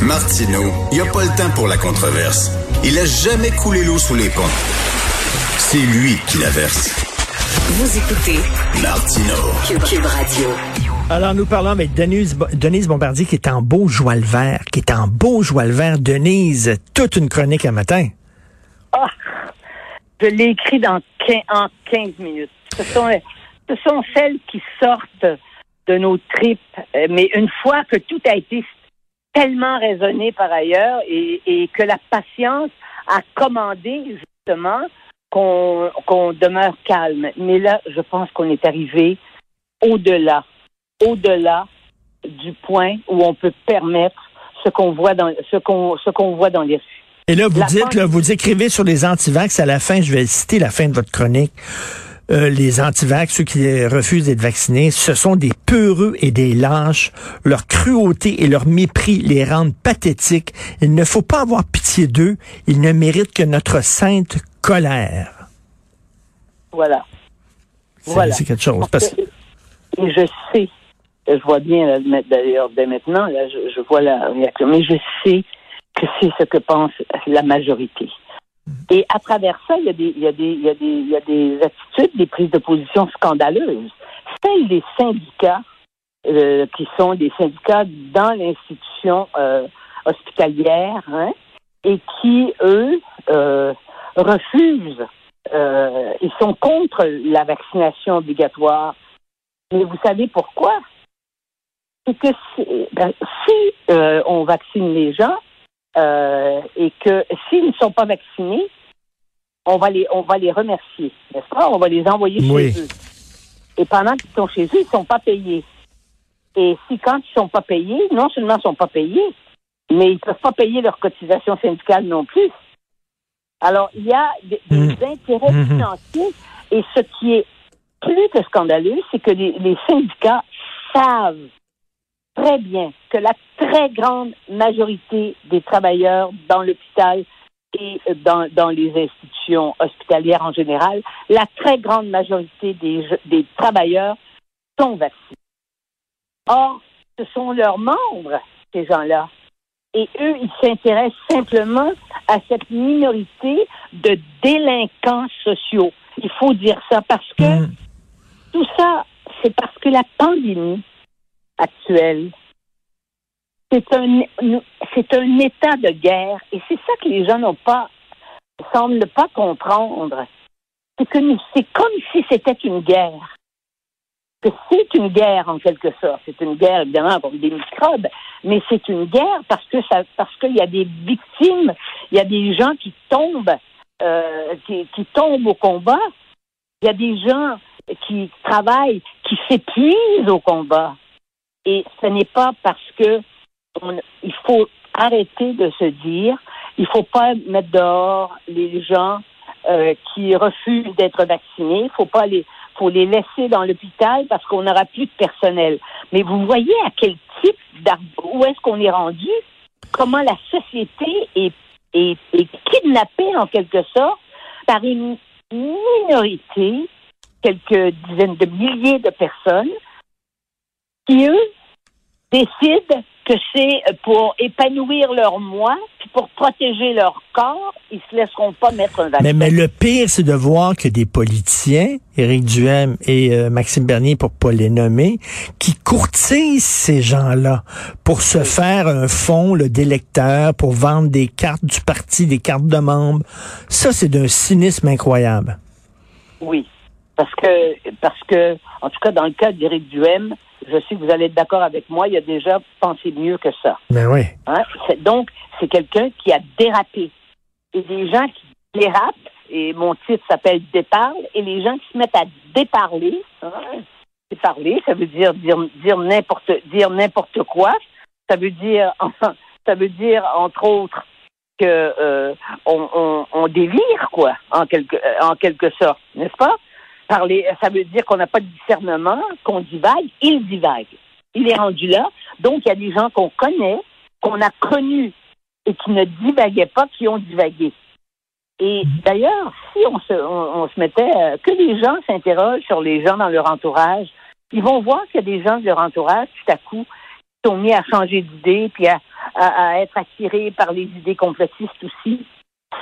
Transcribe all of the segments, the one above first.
Martineau, il n'y a pas le temps pour la controverse. Il a jamais coulé l'eau sous les ponts. C'est lui qui la verse. Vous écoutez Martineau. Cube Radio. Alors, nous parlons avec Denise, Denise Bombardier qui est en beau joie le vert, qui est en beau joie le vert. Denise, toute une chronique un matin. Ah, je l'ai écrit dans en 15 minutes. Ce sont, ce sont celles qui sortent de nos tripes, euh, mais une fois que tout a été tellement raisonné par ailleurs et, et que la patience a commandé justement qu'on demeure calme. Mais là, je pense qu'on est arrivé au-delà, au-delà du point où on peut permettre ce qu'on voit dans ce qu'on ce qu'on voit dans les rues. Et là, vous La dites, là, vous écrivez sur les antivax à la fin, je vais citer la fin de votre chronique. Euh, les antivax, ceux qui refusent d'être vaccinés, ce sont des peureux et des lâches. Leur cruauté et leur mépris les rendent pathétiques. Il ne faut pas avoir pitié d'eux. Ils ne méritent que notre sainte colère. Voilà. C'est Voilà. quelque chose. Parce... Et je sais, je vois bien d'ailleurs dès maintenant, là, je, je vois la réaction, mais je sais que c'est ce que pense la majorité. Et à travers ça, il y a des, attitudes, des prises de position scandaleuses. Celles des syndicats, euh, qui sont des syndicats dans l'institution euh, hospitalière, hein, et qui, eux, euh, refusent, ils sont contre la vaccination obligatoire. Mais vous savez pourquoi? C'est que si, ben, on vaccine les gens euh, et que s'ils ne sont pas vaccinés, on va les on va les remercier, n'est-ce pas? On va les envoyer Oui. chez eux. Et pendant qu'ils sont chez eux, ils ne sont pas payés. Et si quand ils ne sont pas payés, non seulement ils ne sont pas payés, mais ils ne peuvent pas payer leur cotisation syndicale non plus. Alors, il y a des, Mhm. intérêts Mhm. financiers et ce qui est plus que scandaleux, c'est que les, les syndicats savent très bien que la très grande majorité des travailleurs dans l'hôpital et dans, dans les institutions hospitalières en général, la très grande majorité des, des travailleurs sont vaccinés. Or, ce sont leurs membres, ces gens-là. Et eux, ils s'intéressent simplement à cette minorité de délinquants sociaux. Il faut dire ça parce que Mm. tout ça, c'est parce que la pandémie actuelle, c'est un, c'est un état de guerre. Et c'est ça que les gens n'ont pas, semblent ne pas comprendre. C'est que c'est comme si c'était une guerre. Que c'est une guerre en quelque sorte. C'est une guerre évidemment contre des microbes, mais c'est une guerre parce que ça, parce qu'il y a des victimes, il y a des gens qui tombent, euh, qui tombent au combat. Il y a des gens qui travaillent, qui s'épuisent au combat. Et ce n'est pas parce que on- il faut arrêter de se dire, il faut pas mettre dehors les gens euh, qui refusent d'être vaccinés. Faut pas les, faut les laisser dans l'hôpital parce qu'on n'aura plus de personnel. Mais vous voyez à quel type où est-ce qu'on est rendu, comment la société est, est, est kidnappée en quelque sorte par une minorité, quelques dizaines de milliers de personnes, qui eux décident que c'est pour épanouir leur moi, puis pour protéger leur corps, ils se laisseront pas mettre un vaccin. Mais, mais le pire, c'est de voir que des politiciens, Éric Duhem et euh, Maxime Bernier, pour pas les nommer, qui courtisent ces gens-là pour se faire un fonds le d'électeurs, pour vendre des cartes du parti, des cartes de membres. Ça, c'est d'un cynisme incroyable. Oui, parce que, parce que, en tout cas, dans le cas d'Éric Duhem, je sais que vous allez être d'accord avec moi, il a déjà pensé mieux que ça. Mais oui. Hein? C'est- Donc, c'est quelqu'un qui a dérapé. Et des gens qui dérapent, et mon titre s'appelle Déparle, et les gens qui se mettent à déparler, hein? déparler, ça veut dire dire, dire n'importe dire n'importe quoi. Ça veut dire ça veut dire entre autres que euh, on, on, on délire quoi, en quelque en quelque sorte, n'est-ce pas? Ça veut dire qu'on n'a pas de discernement, qu'on divague. Il divague. Il est rendu là. Donc, il y a des gens qu'on connaît, qu'on a connus et qui ne divaguaient pas, qui ont divagué. Et d'ailleurs, si on se, on se mettait, euh, que les gens s'interrogent sur les gens dans leur entourage, ils vont voir qu'il y a des gens de leur entourage, tout à coup, qui sont mis à changer d'idée, puis à, à, à être attirés par les idées complotistes aussi.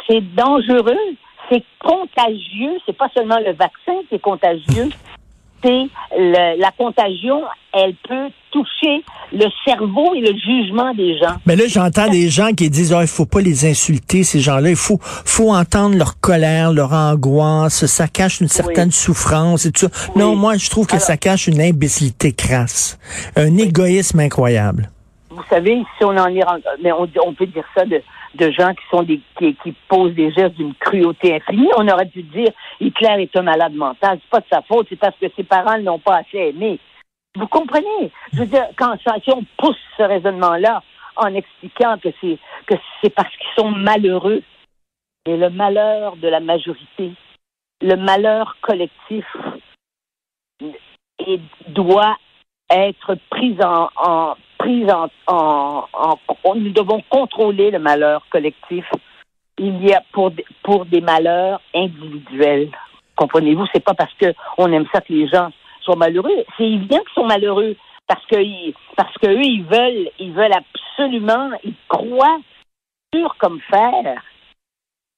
C'est dangereux, c'est contagieux. C'est pas seulement le vaccin qui est contagieux, c'est la contagion. Elle peut toucher le cerveau et le jugement des gens. Mais là, j'entends des gens qui disent, ah, il faut pas les insulter, ces gens-là. Il faut, faut entendre leur colère, leur angoisse. Ça cache une certaine souffrance et tout ça. Oui. Non, moi, je trouve que Alors- ça cache une imbécilité crasse. Un égoïsme incroyable. Vous savez, si on en est rendu- mais on, on peut dire ça de, de gens qui sont des qui, qui posent des gestes d'une cruauté infinie. On aurait dû dire Hitler est un malade mental. C'est pas de sa faute, c'est parce que ses parents ne l'ont pas assez aimé. Vous comprenez? Je veux dire, quand si on pousse ce raisonnement-là en expliquant que c'est que c'est parce qu'ils sont malheureux. Et le malheur de la majorité, le malheur collectif, doit être pris en, en nous devons contrôler le malheur collectif. Il y a pour pour des malheurs individuels. Comprenez-vous, c'est pas parce que on aime ça que les gens sont malheureux. C'est évident qu'ils sont malheureux parce que parce que eux ils veulent ils veulent absolument ils croient dur comme fer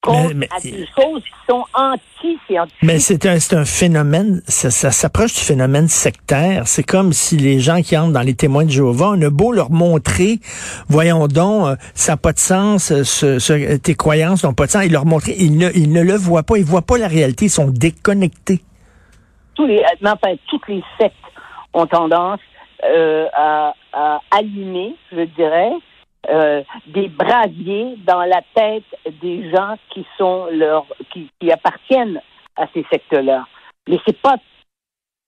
contre Mais- mais- à des choses qui sont anti-scientifiques. Mais c'est un, c'est un phénomène, ça, ça s'approche du phénomène sectaire. C'est comme si les gens qui entrent dans les témoins de Jéhovah, on a beau leur montrer, voyons donc, euh, ça n'a pas de sens, euh, ce, ce- tes croyances n'ont pas de sens, et leur montrer, ils ne, ils ne le voient pas, ils voient pas la réalité, ils sont déconnectés. tous les, mais enfin, toutes les sectes ont tendance euh, à, à allumer, je dirais, euh, des brasiers dans la tête des gens qui sont leur, qui, appartiennent à ces sectes-là. Mais c'est pas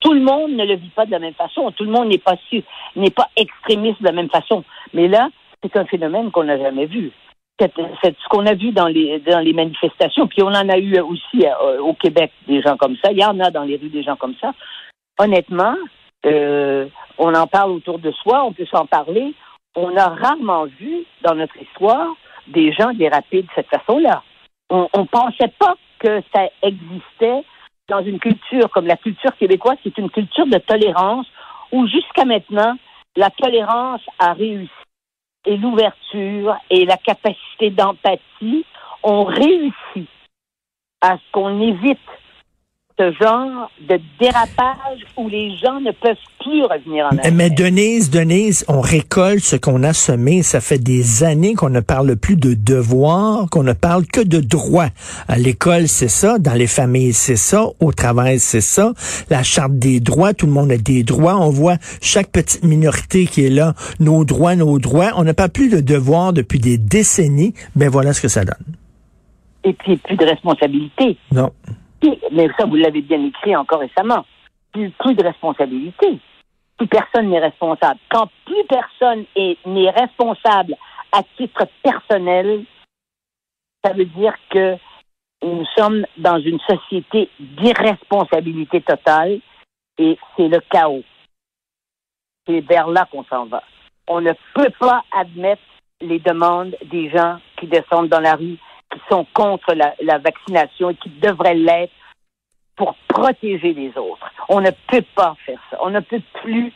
tout le monde ne le vit pas de la même façon. Tout le monde n'est pas su- n'est pas extrémiste de la même façon. Mais là, c'est un phénomène qu'on n'a jamais vu. Cette- ce qu'on a vu dans les dans les manifestations, puis on en a eu aussi euh, au Québec des gens comme ça. Il y en a dans les rues des gens comme ça. Honnêtement, euh, on en parle autour de soi, on peut s'en parler. On a rarement vu dans notre histoire des gens déraper de cette façon-là. On ne pensait pas que ça existait dans une culture comme la culture québécoise, c'est une culture de tolérance où jusqu'à maintenant, la tolérance a réussi et l'ouverture et la capacité d'empathie ont réussi à ce qu'on évite ce genre de dérapage où les gens ne peuvent plus revenir en arrière. Mais Denise, Denise, on récolte ce qu'on a semé. Ça fait des années qu'on ne parle plus de devoirs, qu'on ne parle que de droits. À l'école, c'est ça. Dans les familles, c'est ça. Au travail, c'est ça. La charte des droits, tout le monde a des droits. On voit chaque petite minorité qui est là, nos droits, nos droits. On n'a pas plus de devoirs depuis des décennies. Ben voilà ce que ça donne. Et puis, plus de responsabilité. Non. Mais ça, vous l'avez bien écrit encore récemment. Plus, plus de responsabilité. Plus personne n'est responsable. Quand plus personne est- n'est responsable à titre personnel, ça veut dire que nous sommes dans une société d'irresponsabilité totale et c'est le chaos. C'est vers là qu'on s'en va. On ne peut pas admettre les demandes des gens qui descendent dans la rue, qui sont contre la, la vaccination et qui devraient l'être pour protéger les autres. On ne peut pas faire ça. On ne peut plus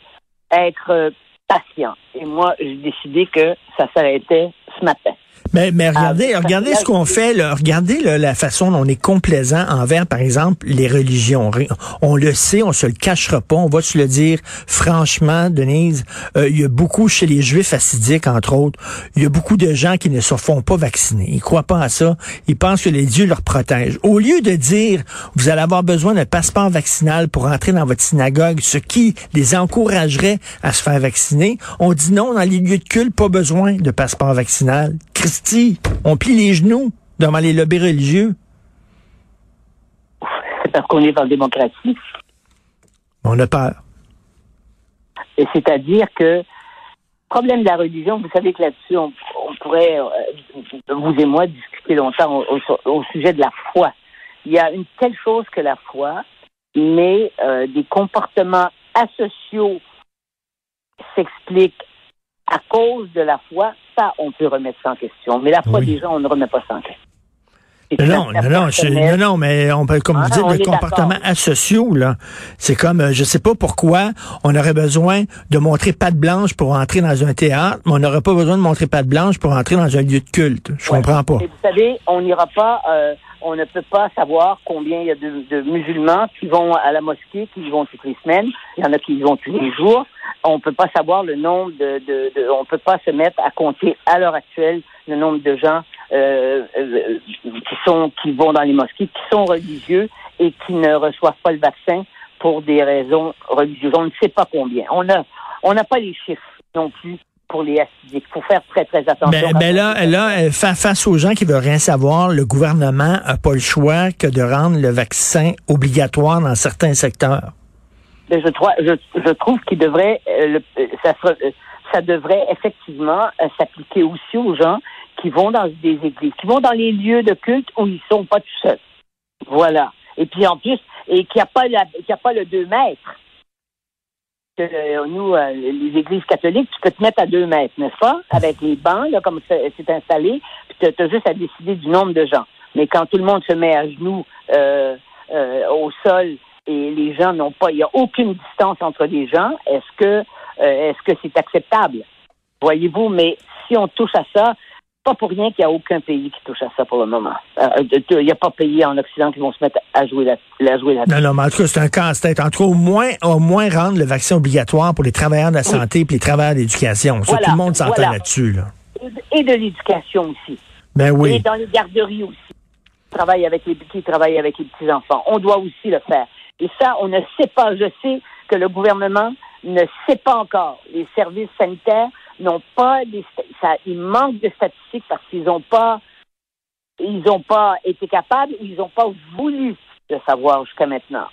être euh, patient. Et moi, j'ai décidé que ça s'arrêtait ce matin. Mais, mais regardez, Ah, regardez parce ce qu'on fait. Là. Regardez là, la façon dont on est complaisant envers, par exemple, les religions. On le sait, on se le cachera pas. On va se le dire franchement, Denise. euh, Il y a beaucoup chez les Juifs assidiques, entre autres. Il y a beaucoup de gens qui ne se font pas vacciner. Ils croient pas à ça. Ils pensent que les dieux leur protègent. Au lieu de dire, vous allez avoir besoin d'un passeport vaccinal pour entrer dans votre synagogue, ce qui les encouragerait à se faire vacciner, on dit non, dans les lieux de culte, pas besoin de passeport vaccinal. Christy, on plie les genoux devant les lobbies religieux. C'est parce qu'on est en démocratie. On a peur. Et c'est-à-dire que problème de la religion, vous savez que là-dessus, on, on pourrait, euh, vous et moi, discuter longtemps au, au- au sujet de la foi. Il y a une telle chose que la foi, mais euh, des comportements asociaux s'expliquent à cause de la foi, ça, on peut remettre ça en question. Mais la foi Oui. des gens, on ne remet pas ça en question. Non, non, non, je- non, non, mais on peut, comme Ah, vous dites, on le comportement asociaux, là. C'est comme, euh, je sais pas pourquoi on aurait besoin de montrer patte blanche pour entrer dans un théâtre, mais on n'aurait pas besoin de montrer patte blanche pour entrer dans un lieu de culte. Je Ouais. comprends pas. Et vous savez, on n'ira pas, euh, on ne peut pas savoir combien il y a de, musulmans qui vont à la mosquée, qui y vont toutes les semaines. Il y en a qui y vont tous les jours. On peut pas savoir le nombre de, on peut pas se mettre à compter à l'heure actuelle le nombre de gens euh, euh, qui sont, qui vont dans les mosquées, qui sont religieux et qui ne reçoivent pas le vaccin pour des raisons religieuses. On ne sait pas combien. On a, on n'a pas les chiffres non plus pour les acidiques. Il faut faire très très attention. Ben, ben là, euh, fa- face aux gens qui veulent rien savoir, le gouvernement a pas le choix que de rendre le vaccin obligatoire dans certains secteurs. Mais je, trouve- je, je trouve qu'il devrait, euh, le- euh, ça, devrait effectivement euh, s'appliquer aussi aux gens qui vont dans des églises, qui vont dans les lieux de culte où ils sont pas tout seuls. Voilà. Et puis en plus, et qu'il n'y a pas la, qu'il y a pas le 2 mètres. Que, euh, nous, euh, les églises catholiques, tu peux te mettre à 2 mètres, n'est-ce pas? Avec les bancs, là, comme c'est installé, puis tu as juste à décider du nombre de gens. Mais quand tout le monde se met à genoux euh, au sol et les gens n'ont pas, il n'y a aucune distance entre les gens, est-ce que est-ce que c'est acceptable? Voyez-vous, mais si on touche à ça, pas pour rien qu'il n'y a aucun pays qui touche à ça pour le moment. Euh, Il n'y a pas de pays en Occident qui vont se mettre à jouer la, à jouer la Non, non, mais en tout cas, c'est un casse-tête. En tout cas, au moins, au moins rendre le vaccin obligatoire pour les travailleurs de la santé et les travailleurs de l'éducation. Voilà, tout le monde s'entend voilà. là-dessus, là. et de l'éducation aussi. Ben Et oui. dans les garderies aussi. Qui travaillent avec les, qui travaillent avec les petits-enfants. On doit aussi le faire. Et ça, on ne sait pas. Je sais que le gouvernement ne sait pas encore. Les services sanitaires n'ont pas ça, il manque de statistiques parce qu'ils n'ont pas, ils n'ont pas été capables ou ils n'ont pas voulu le savoir jusqu'à maintenant.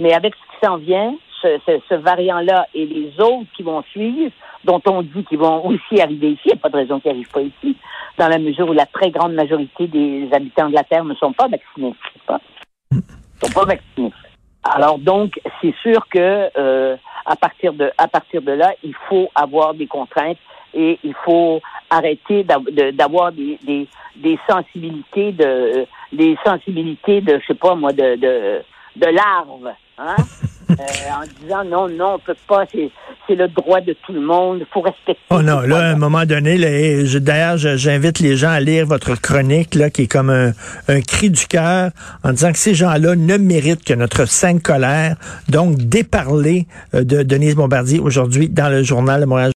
Mais avec ce qui s'en vient, ce, ce- variant-là et les autres qui vont suivre, dont on dit qu'ils vont aussi arriver ici, il n'y a pas de raison qu'ils n'arrivent pas ici, dans la mesure où la très grande majorité des habitants de la Terre ne sont pas vaccinés. pas? Ils ne sont pas vaccinés. Alors donc, c'est sûr que euh, à partir de à partir de là, il faut avoir des contraintes et il faut arrêter d'avoir des, des, des sensibilités de des sensibilités de je sais pas moi de de, de larves, hein? Euh, en disant non non on peut pas c'est c'est le droit de tout le monde il faut respecter Oh non, là, à un moment donné, d'ailleurs, j'invite les gens à lire votre chronique, là, qui est comme un, un cri du cœur, en disant que ces gens-là ne méritent que notre sainte colère. Donc, déparler euh, de Denise Bombardier aujourd'hui dans le journal de Montréal.